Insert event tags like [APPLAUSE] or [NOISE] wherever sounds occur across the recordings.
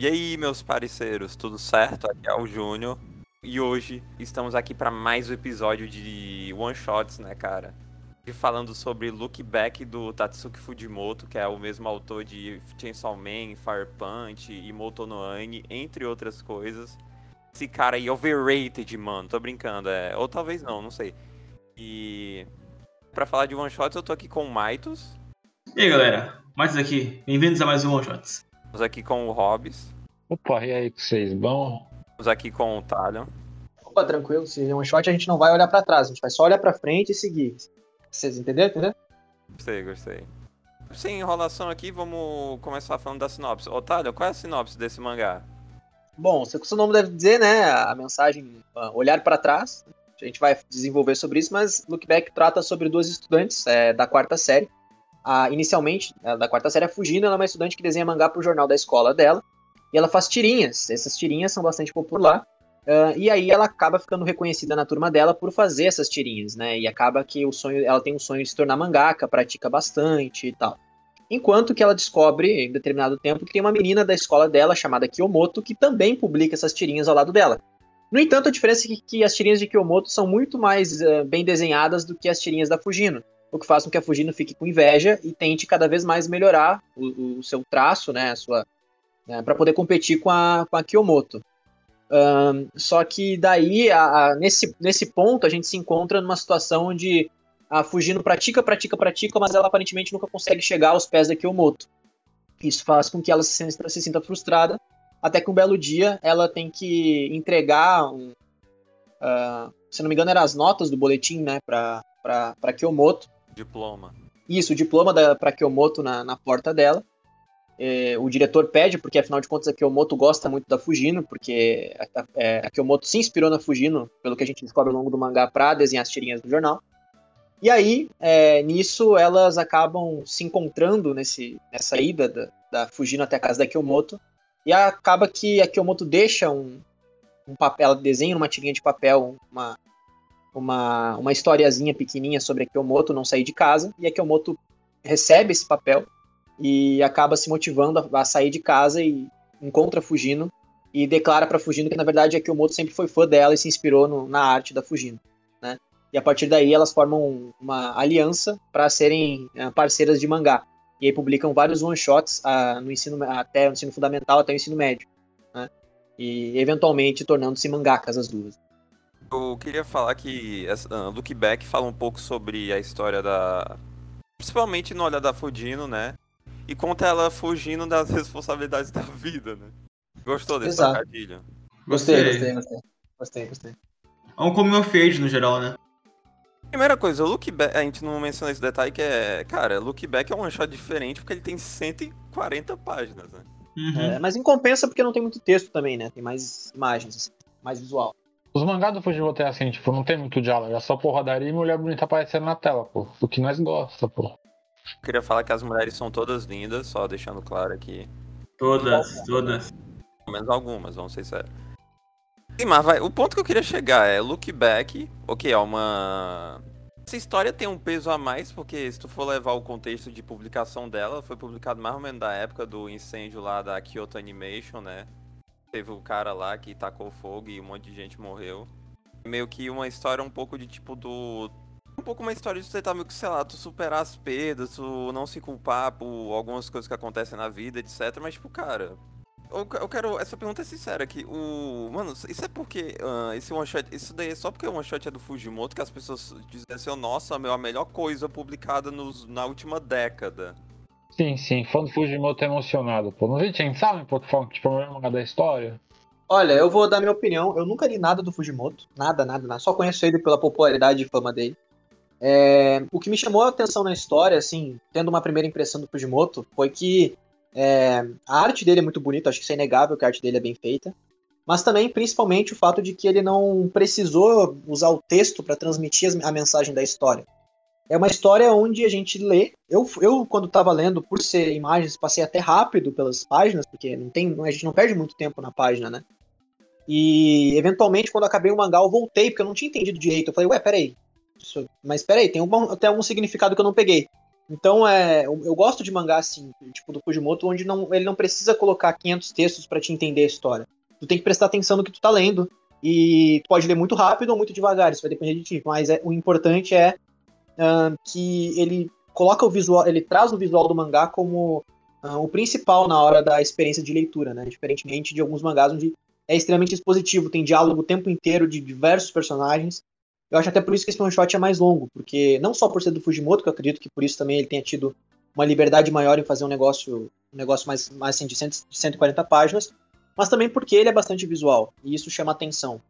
E aí, meus parceiros, tudo certo? Aqui é o Júnior. E hoje estamos aqui para mais um episódio de One Shots, né, cara? E falando sobre Look Back do Tatsuki Fujimoto, que é o mesmo autor de Chainsaw Man, Fire Punch e Moto no Ani, entre outras coisas. Esse cara aí, overrated, mano. Tô brincando, é. Ou talvez não, não sei. E. Pra falar de One Shots, eu tô aqui com o Maitos. E aí, galera? Maitos aqui. Bem-vindos a mais um One Shots. Estamos aqui com o Hobbs. Opa, e aí, vocês? Bom? Estamos aqui com o Talion. Opa, tranquilo. Se é um shot, a gente não vai olhar pra trás. A gente vai só olhar pra frente e seguir. Vocês entenderam? Entendeu? Gostei, gostei. Sem enrolação aqui, vamos começar falando da sinopse. Otário, qual é a sinopse desse mangá? Bom, seu nome deve dizer, né? A mensagem uh, olhar para trás. A gente vai desenvolver sobre isso, mas Look Back trata sobre duas estudantes é, da quarta série. A, inicialmente, da quarta série, a Fugina, ela é uma estudante que desenha mangá pro jornal da escola dela. E ela faz tirinhas. Essas tirinhas são bastante populares. Uh, e aí ela acaba ficando reconhecida na turma dela por fazer essas tirinhas, né? E acaba que o sonho, ela tem um sonho de se tornar mangaka, pratica bastante e tal. Enquanto que ela descobre, em determinado tempo, que tem uma menina da escola dela, chamada Kiyomoto, que também publica essas tirinhas ao lado dela. No entanto, a diferença é que, que as tirinhas de Kiyomoto são muito mais uh, bem desenhadas do que as tirinhas da Fujino, o que faz com que a Fujino fique com inveja e tente cada vez mais melhorar o, o seu traço, né, sua, né, para poder competir com a, com a Kiyomoto. Um, só que daí, a, a, nesse, nesse ponto, a gente se encontra numa situação onde a Fujino pratica, pratica, pratica, mas ela aparentemente nunca consegue chegar aos pés da Kiyomoto. Isso faz com que ela se, se sinta frustrada, até que um belo dia ela tem que entregar, um, uh, se não me engano, eram as notas do boletim, né, pra Kiyomoto. Diploma. Isso, o diploma da, pra na, na porta dela. É, o diretor pede, porque afinal de contas a Kiyomoto gosta muito da Fujino, porque a, a, é, se inspirou na Fujino, pelo que a gente descobre ao longo do mangá, para desenhar as tirinhas do jornal. E aí, é, nisso, elas acabam se encontrando nesse, nessa ida da, da Fujino até a casa da Kiyomoto, e acaba que a Kiyomoto deixa um, um papel, ela desenha numa tirinha de papel uma, uma, uma historiazinha pequenininha sobre a Kiyomoto não sair de casa, e a Kiyomoto recebe esse papel e acaba se motivando a, a sair de casa e encontra a Fujino e declara para Fujino que na verdade a Kiyomoto sempre foi fã dela e se inspirou no, na arte da Fujino, né? E a partir daí elas formam uma aliança para serem uh, parceiras de mangá. E aí publicam vários one shots uh, no ensino até o ensino fundamental até o ensino médio, né? E eventualmente tornando-se mangakas as duas. Eu queria falar que uh, Look Back fala um pouco sobre a história da principalmente no olhar da Fujino, né? e conta ela fugindo das [LAUGHS] responsabilidades da vida, né? Gostou desse Exato. trocadilho? Gostei, gostei, gostei. Gostei, gostei. É um coming of age no geral, né? Primeira coisa, o Look Back, a gente não menciona esse detalhe que é, cara, Look Back é um shot diferente porque ele tem 140 páginas, né? Uhum. É, mas em compensa porque não tem muito texto também, né? Tem mais imagens, assim, mais visual. Os mangás do Fujimoto é assim, tipo, não tem muito diálogo, é só porradaria e mulher bonita aparecendo na tela, pô. O que nós gosta, pô. Queria falar que as mulheres são todas lindas, só deixando claro aqui. Todas, todas. Pelo menos algumas, vamos ser sérios. Sim, mas vai, o ponto que eu queria chegar é Look Back, ok, é uma. Essa história tem um peso a mais, porque se tu for levar o contexto de publicação dela, foi publicado mais ou menos da época do incêndio lá da Kyoto Animation, né? Teve o cara lá que tacou fogo e um monte de gente morreu. Meio que uma história um pouco de tipo do um pouco uma história de tentar, meio que, sei lá, tu superar as perdas, tu não se culpar por algumas coisas que acontecem na vida, etc. Mas, tipo, cara, eu quero. Essa pergunta é sincera aqui. O. Mano, isso é porque. Uh, esse one shot. Isso daí é só porque o one shot é do Fujimoto que as pessoas dizem assim, nossa, meu, a melhor coisa publicada nos, na última década. Sim, sim, fã do Fujimoto emocionado, pô. Não vi sabe, pô, que fala que tipo, é da história? Olha, eu vou dar minha opinião. Eu nunca li nada do Fujimoto. Nada, nada, nada. Só conheço ele pela popularidade e fama dele. É, o que me chamou a atenção na história, assim, tendo uma primeira impressão do Fujimoto, foi que é, a arte dele é muito bonita, acho que isso é inegável que a arte dele é bem feita, mas também, principalmente, o fato de que ele não precisou usar o texto para transmitir a mensagem da história. É uma história onde a gente lê. Eu, eu quando estava lendo, por ser imagens, passei até rápido pelas páginas, porque não tem, a gente não perde muito tempo na página, né? E, eventualmente, quando acabei o mangá, eu voltei, porque eu não tinha entendido direito. Eu falei, ué, peraí, isso, mas peraí, tem, tem algum significado que eu não peguei. Então, é, eu, eu gosto de mangá assim, tipo do Fujimoto, onde não, ele não precisa colocar 500 textos para te entender a história. Tu tem que prestar atenção no que tu tá lendo. E tu pode ler muito rápido ou muito devagar, isso vai depender de ti. Mas é, o importante é ah, que ele coloca o visual, ele traz o visual do mangá como ah, o principal na hora da experiência de leitura, né? Diferentemente de alguns mangás onde é extremamente expositivo, tem diálogo o tempo inteiro de diversos personagens. Eu acho até por isso que esse one shot é mais longo, porque não só por ser do Fujimoto, que eu acredito que por isso também ele tenha tido uma liberdade maior em fazer um negócio, um negócio mais, mais assim, de, 100, de 140 páginas, mas também porque ele é bastante visual, e isso chama atenção.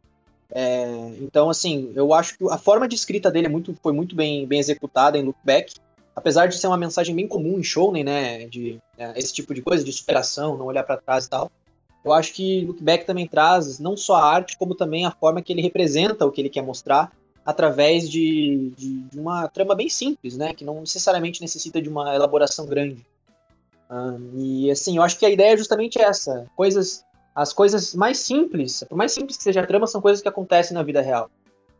É, então, assim, eu acho que a forma de escrita dele é muito, foi muito bem, bem executada em Look Back, apesar de ser uma mensagem bem comum em shounen, né, de é, esse tipo de coisa, de superação, não olhar para trás e tal. Eu acho que Look Back também traz não só a arte, como também a forma que ele representa o que ele quer mostrar através de, de, de uma trama bem simples, né, que não necessariamente necessita de uma elaboração grande. E assim, eu acho que a ideia é justamente essa, coisas as coisas mais simples, por mais simples que seja a trama, são coisas que acontecem na vida real.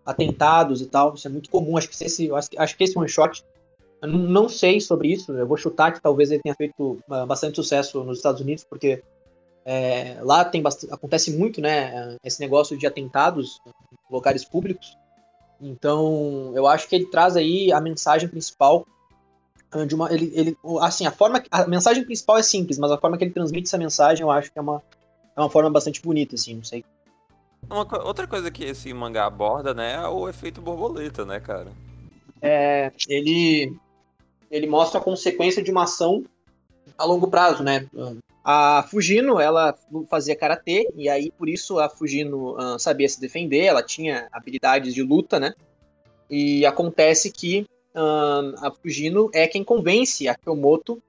Atentados e tal, isso é muito comum. Acho que esse, acho que esse one shot eu não sei sobre isso, eu vou chutar que talvez ele tenha feito ah, bastante sucesso nos Estados Unidos, porque é, lá tem bastante, acontece muito, né, esse negócio de atentados em lugares públicos. Então, eu acho que ele traz aí a mensagem principal ah, de uma, ele, ele, assim, a forma, a mensagem principal é simples, mas a forma que ele transmite essa mensagem, eu acho que é uma, é uma forma bastante bonita, assim, não sei. Uma, outra coisa que esse mangá aborda, né, é o efeito borboleta, né, cara? É, ele ele mostra a consequência de uma ação a longo prazo, né? A Fujino, ela fazia karatê e aí por isso a Fujino uh, sabia se defender, ela tinha habilidades de luta, né? E acontece que uh, a Fujino é quem convence a Kyomoto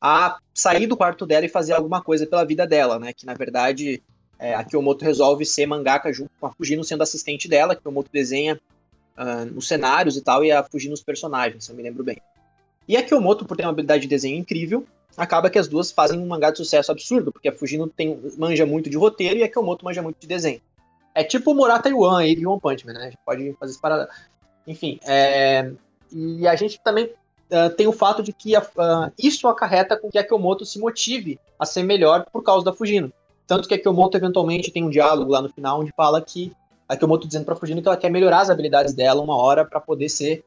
a sair do quarto dela e fazer alguma coisa pela vida dela, né? Que na verdade é, a Kyomoto resolve ser mangaka junto com a Fujino sendo assistente dela, que Kyomoto desenha uh, os cenários e tal, e a Fujino os personagens, se eu me lembro bem. E a Kyomoto, por ter uma habilidade de desenho incrível, acaba que as duas fazem um mangá de sucesso absurdo, porque a Fujino tem, manja muito de roteiro e a Kyomoto manja muito de desenho. É tipo o Morata Yuan aí de One Punch Man, né? A gente pode fazer esse parada. Enfim, é... e a gente também uh, tem o fato de que a, uh, isso acarreta com que a Kyomoto se motive a ser melhor por causa da Fujino. Tanto que a Kyomoto eventualmente tem um diálogo lá no final onde fala que a Kyomoto dizendo pra Fujino que ela quer melhorar as habilidades dela uma hora para poder ser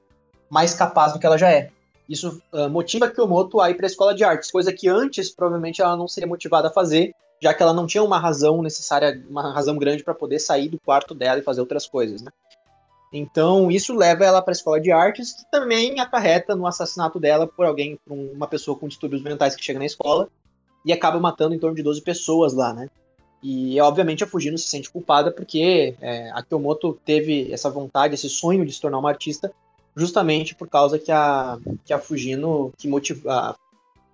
mais capaz do que ela já é. Isso uh, motiva a Kyomoto a ir para a escola de artes, coisa que antes provavelmente ela não seria motivada a fazer, já que ela não tinha uma razão necessária, uma razão grande para poder sair do quarto dela e fazer outras coisas, né? Então, isso leva ela para a escola de artes, que também acarreta no assassinato dela por alguém, por uma pessoa com distúrbios mentais que chega na escola e acaba matando em torno de 12 pessoas lá, né? E, obviamente, a Fujino se sente culpada porque é, a Kyomoto teve essa vontade, esse sonho de se tornar uma artista justamente por causa que a, que a Fujino, que motiva,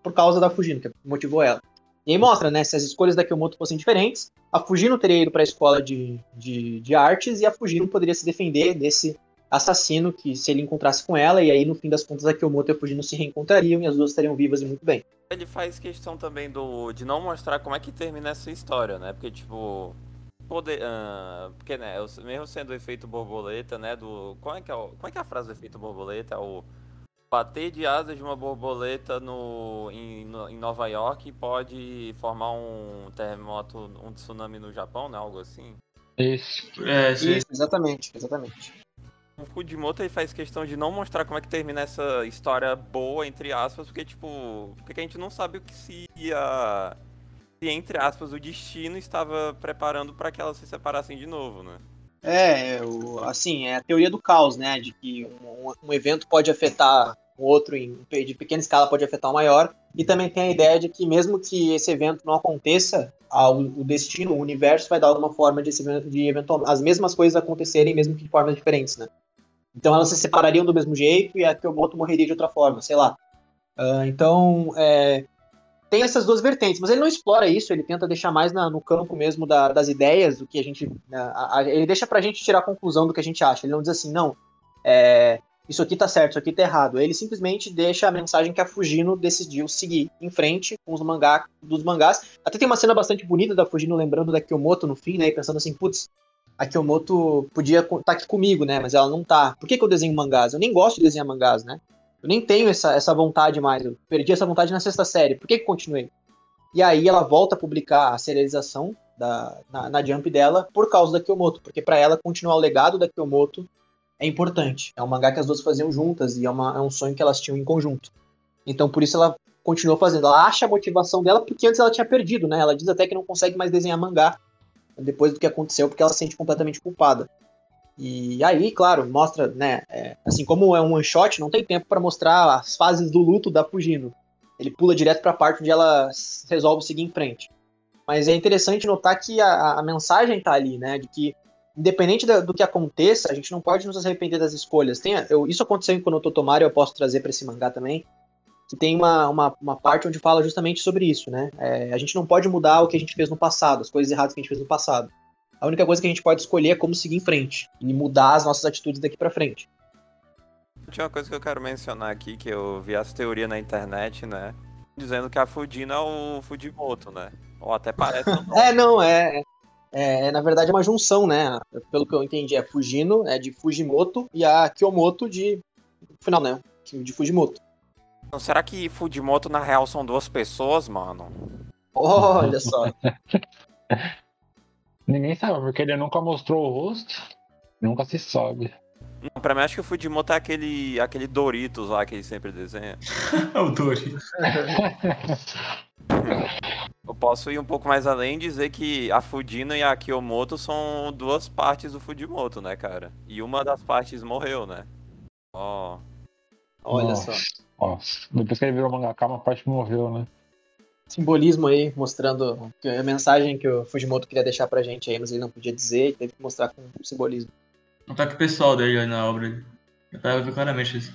por causa da Fujino, que motivou ela. E aí mostra, né, se as escolhas da Kyomoto fossem diferentes, a Fujino teria ido para a escola de, de, de, artes e a Fujino poderia se defender desse assassino que se ele encontrasse com ela, e aí no fim das contas a Kyomoto e a Fujino se reencontrariam e as duas estariam vivas e muito bem. Ele faz questão também do de não mostrar como é que termina essa história, né? Porque, tipo, poder. Uh, porque, né, mesmo sendo o efeito borboleta, né? Do. Qual é que é, o, qual é, que é a frase do efeito borboleta? É o bater de asas de uma borboleta no, em, no, em Nova York pode formar um terremoto, um tsunami no Japão, né? Algo assim. Isso. É, Isso, exatamente, exatamente. O Fujimoto ele faz questão de não mostrar como é que termina essa história boa, entre aspas, porque, tipo, porque a gente não sabe o que se ia se, entre aspas, o destino estava preparando para que elas se separassem de novo, né? É, o, assim, é a teoria do caos, né? De que um, um evento pode afetar o outro em, de pequena escala, pode afetar o maior. E também tem a ideia de que mesmo que esse evento não aconteça, o destino, o universo vai dar alguma forma de, de eventual, as mesmas coisas acontecerem, mesmo que de formas diferentes, né? Então elas se separariam do mesmo jeito e a Kyomoto morreria de outra forma, sei lá. Uh, então, é, tem essas duas vertentes, mas ele não explora isso, ele tenta deixar mais na, no campo mesmo da, das ideias, do que a gente. A, a, ele deixa pra gente tirar a conclusão do que a gente acha. Ele não diz assim, não, é, isso aqui tá certo, isso aqui tá errado. Ele simplesmente deixa a mensagem que a Fujino decidiu seguir em frente com os mangá, dos mangás. Até tem uma cena bastante bonita da Fujino lembrando da Kyomoto no fim, né? E pensando assim, putz, a Kyomoto podia estar tá aqui comigo, né? Mas ela não tá. Por que, que eu desenho mangás? Eu nem gosto de desenhar mangás, né? Eu nem tenho essa, essa vontade mais. Eu perdi essa vontade na sexta série. Por que, que continuei? E aí ela volta a publicar a serialização da, na, na Jump dela por causa da Kyomoto. Porque para ela continuar o legado da Kyomoto é importante. É um mangá que as duas faziam juntas e é, uma, é um sonho que elas tinham em conjunto. Então por isso ela continuou fazendo. Ela acha a motivação dela porque antes ela tinha perdido, né? Ela diz até que não consegue mais desenhar mangá depois do que aconteceu porque ela se sente completamente culpada. E aí, claro, mostra, né? É, assim como é um one shot, não tem tempo para mostrar as fases do luto da Fujino. Ele pula direto para a parte onde ela resolve seguir em frente. Mas é interessante notar que a, a mensagem tá ali, né? De que independente da, do que aconteça, a gente não pode nos arrepender das escolhas. Tem, eu, isso aconteceu com o Totomari, eu posso trazer para esse mangá também que tem uma, uma, uma, parte onde fala justamente sobre isso, né? É, a gente não pode mudar o que a gente fez no passado, as coisas erradas que a gente fez no passado. A única coisa que a gente pode escolher é como seguir em frente e mudar as nossas atitudes daqui para frente. Tinha uma coisa que eu quero mencionar aqui, que eu vi as teorias na internet, né? Dizendo que a Fudina é o Fujimoto, né? Ou até parece. [LAUGHS] é, não, é, é, é, Na verdade é uma junção, né? Pelo que eu entendi, é Fujino, é de Fujimoto, e a Kyomoto de. Final, né? De Fujimoto. Então, será que Fujimoto na real são duas pessoas, mano? Olha só. [LAUGHS] Ninguém sabe, porque ele nunca mostrou o rosto, nunca se sobe. Não, pra mim acho que o Fujimoto é aquele, aquele Doritos lá que ele sempre desenha. [LAUGHS] o Doritos. [LAUGHS] Eu posso ir um pouco mais além e dizer que a Fudina e a Kiyomoto são duas partes do Fujimoto, né, cara? E uma das partes morreu, né? Ó. Oh. Olha Nossa. só. Nossa, depois que ele virou mangaka, uma parte morreu, né? Simbolismo aí, mostrando a mensagem que o Fujimoto queria deixar pra gente aí, mas ele não podia dizer, teve que mostrar com simbolismo. O ataque pessoal dele aí na obra. Eu tava vendo claramente isso.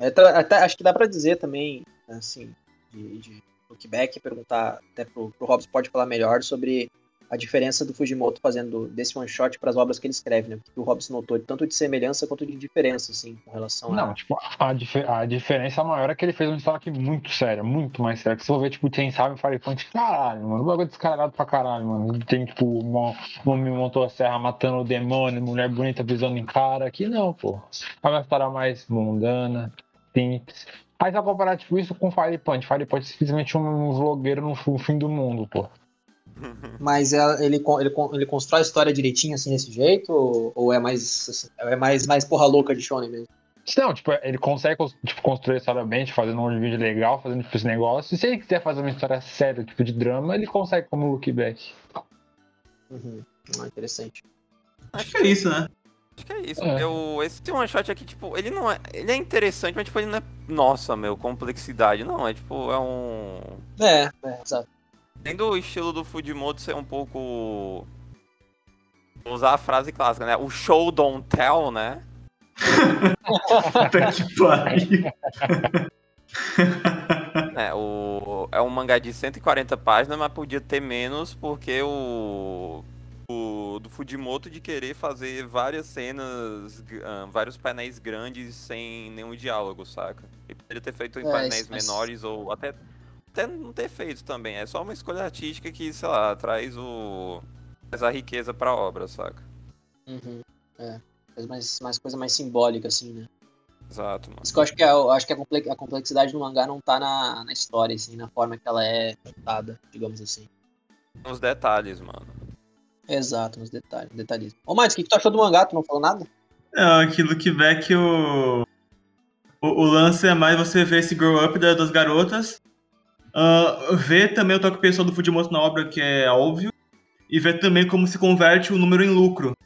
É, tá, até, acho que dá pra dizer também, assim, de, de lookback, perguntar até pro, pro Robson pode falar melhor sobre a diferença do Fujimoto fazendo desse one shot para as obras que ele escreve, né? Que o Robson notou tanto de semelhança quanto de diferença, assim, com relação Não, a... tipo, a, dif a diferença maior é que ele fez história aqui muito séria, muito mais séria. Que se for ver, tipo, tem sabe Fire Point, caralho, mano, o bagulho descarado pra caralho, mano. Tem, tipo, uma, homem montou a serra matando o demônio, mulher bonita pisando em cara. Aqui não, pô. É uma história mais mundana, simples. Aí vai comparar, tipo, isso com Fire Punch. Fire Punch é simplesmente um vlogueiro no fim do mundo, pô. Mas é, ele, ele, ele constrói a história direitinho assim desse jeito? Ou, ou é mais assim, é mais, mais porra louca de Shonen mesmo? Não, tipo, ele consegue tipo, construir a história bem, tipo, fazendo um vídeo legal, fazendo tipo, esse negócio. E se ele quiser fazer uma história séria, tipo, de drama, ele consegue como look back. Uhum. Ah, interessante. Acho que é isso, né? Acho que é isso. É. Eu, esse one shot aqui, tipo, ele não é. Ele é interessante, mas tipo, ele não é. Nossa, meu, complexidade. Não, é tipo, é um. É, é, exato. Além do estilo do Fujimoto ser um pouco. Vou usar a frase clássica, né? O show don't tell, né? Puta que pariu. [LAUGHS] É, o, é um mangá de 140 páginas, mas podia ter menos porque o, o do Fujimoto de querer fazer várias cenas, uh, vários painéis grandes sem nenhum diálogo, saca? Ele poderia ter feito em é, painéis menores ou até até não ter feito também. É só uma escolha artística que, sei lá, traz o. traz a riqueza pra obra, saca? Uhum. É. Faz mais, mais coisa mais simbólica, assim, né? Exato, mano. Isso que eu acho que, é, eu acho que a complexidade do mangá não tá na, na história, assim, na forma que ela é contada, digamos assim. Nos detalhes, mano. Exato, nos detalhes, detalhismo. Ô, Matos, o que, que tu achou do mangá? Tu não falou nada? Não, aquilo que vê que o... o. O, lance é mais você ver esse grow up das garotas Uh, ver também o toque pessoal do Fujimoto na obra, que é óbvio, e ver também como se converte o número em lucro.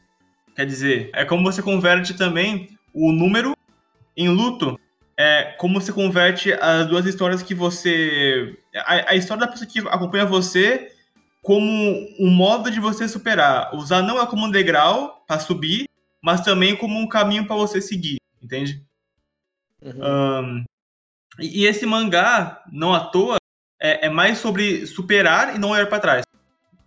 Quer dizer, é como você converte também o número em luto. É como se converte as duas histórias que você. A, a história da pessoa que acompanha você como um modo de você superar. Usar não é como um degrau para subir, mas também como um caminho para você seguir, entende? Uhum. Um, e esse mangá, não à toa, é, é mais sobre superar e não olhar para trás.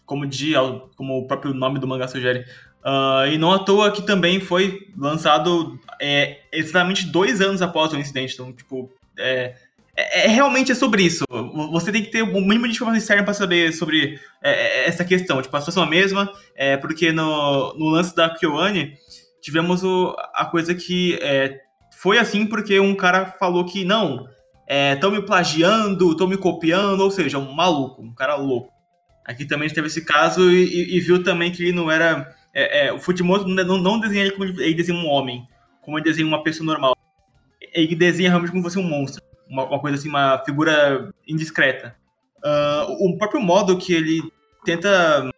Como, de, como o próprio nome do mangá sugere. Uh, e não à toa que também foi lançado é, exatamente dois anos após o incidente. Então, tipo, é, é, é, realmente é sobre isso. Você tem que ter o mínimo de informação externa para saber sobre é, é, essa questão. Tipo, a situação é a mesma, é, porque no, no lance da Kyoane tivemos o, a coisa que foi assim porque um cara falou que não, estão me plagiando, estão me copiando, ou seja, um maluco, um cara louco. Aqui também teve esse caso e, e, e viu também que ele não era. É, é, o Fujimoto não, não desenha ele como ele desenha um homem, como ele desenha uma pessoa normal. Ele desenha realmente como se fosse um monstro, uma, uma coisa assim, uma figura indiscreta. Uh, o próprio modo que ele tenta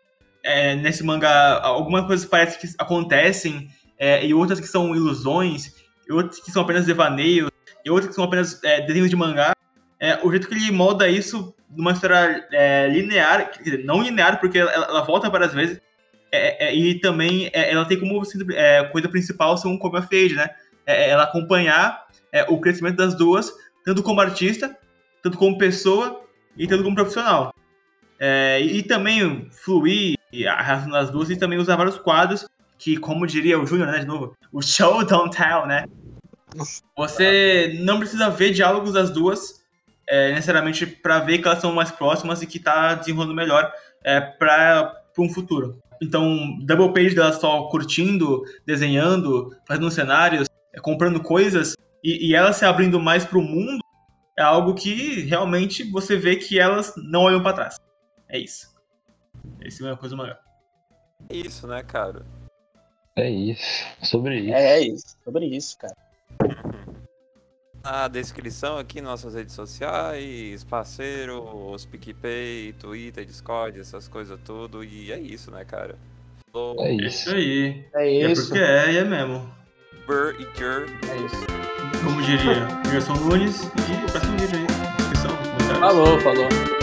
é, nesse mangá, algumas coisas parece que acontecem é, e outras que são ilusões, e outras que são apenas devaneios, e outras que são apenas é, desenhos de mangá. É, o jeito que ele molda isso numa história é, linear, não linear porque ela, ela volta várias vezes, é, é, e também ela tem como coisa principal ser um come of age, né? ela acompanhar o crescimento das duas, tanto como artista, tanto como pessoa e tanto como profissional. e, e também fluir a relação das duas e também usar vários quadros que, como diria o Júnior, né, de novo, o [LAUGHS] show don't tell, né? Você não precisa ver diálogos das duas é, necessariamente para ver que elas são mais próximas e que tá desenrolando melhor é, para um futuro. Então, double page delas só curtindo, desenhando, fazendo cenários, é, comprando coisas e, e elas se abrindo mais para o mundo é algo que realmente você vê que elas não olham para trás. É isso. Esse é uma coisa maior. É isso, né, cara? É isso. Sobre isso. É, é isso. Sobre isso, cara. Na descrição aqui, nossas redes sociais, parceiros, PicPay, Twitter, Discord, essas coisas tudo. E é isso, né, cara? Falou. É isso. isso aí. É isso. É porque é, e é mesmo. Burr e Jur. É isso. Como diria, Gerson Nunes. E próximo vídeo aí. Descrição. Falou, falou.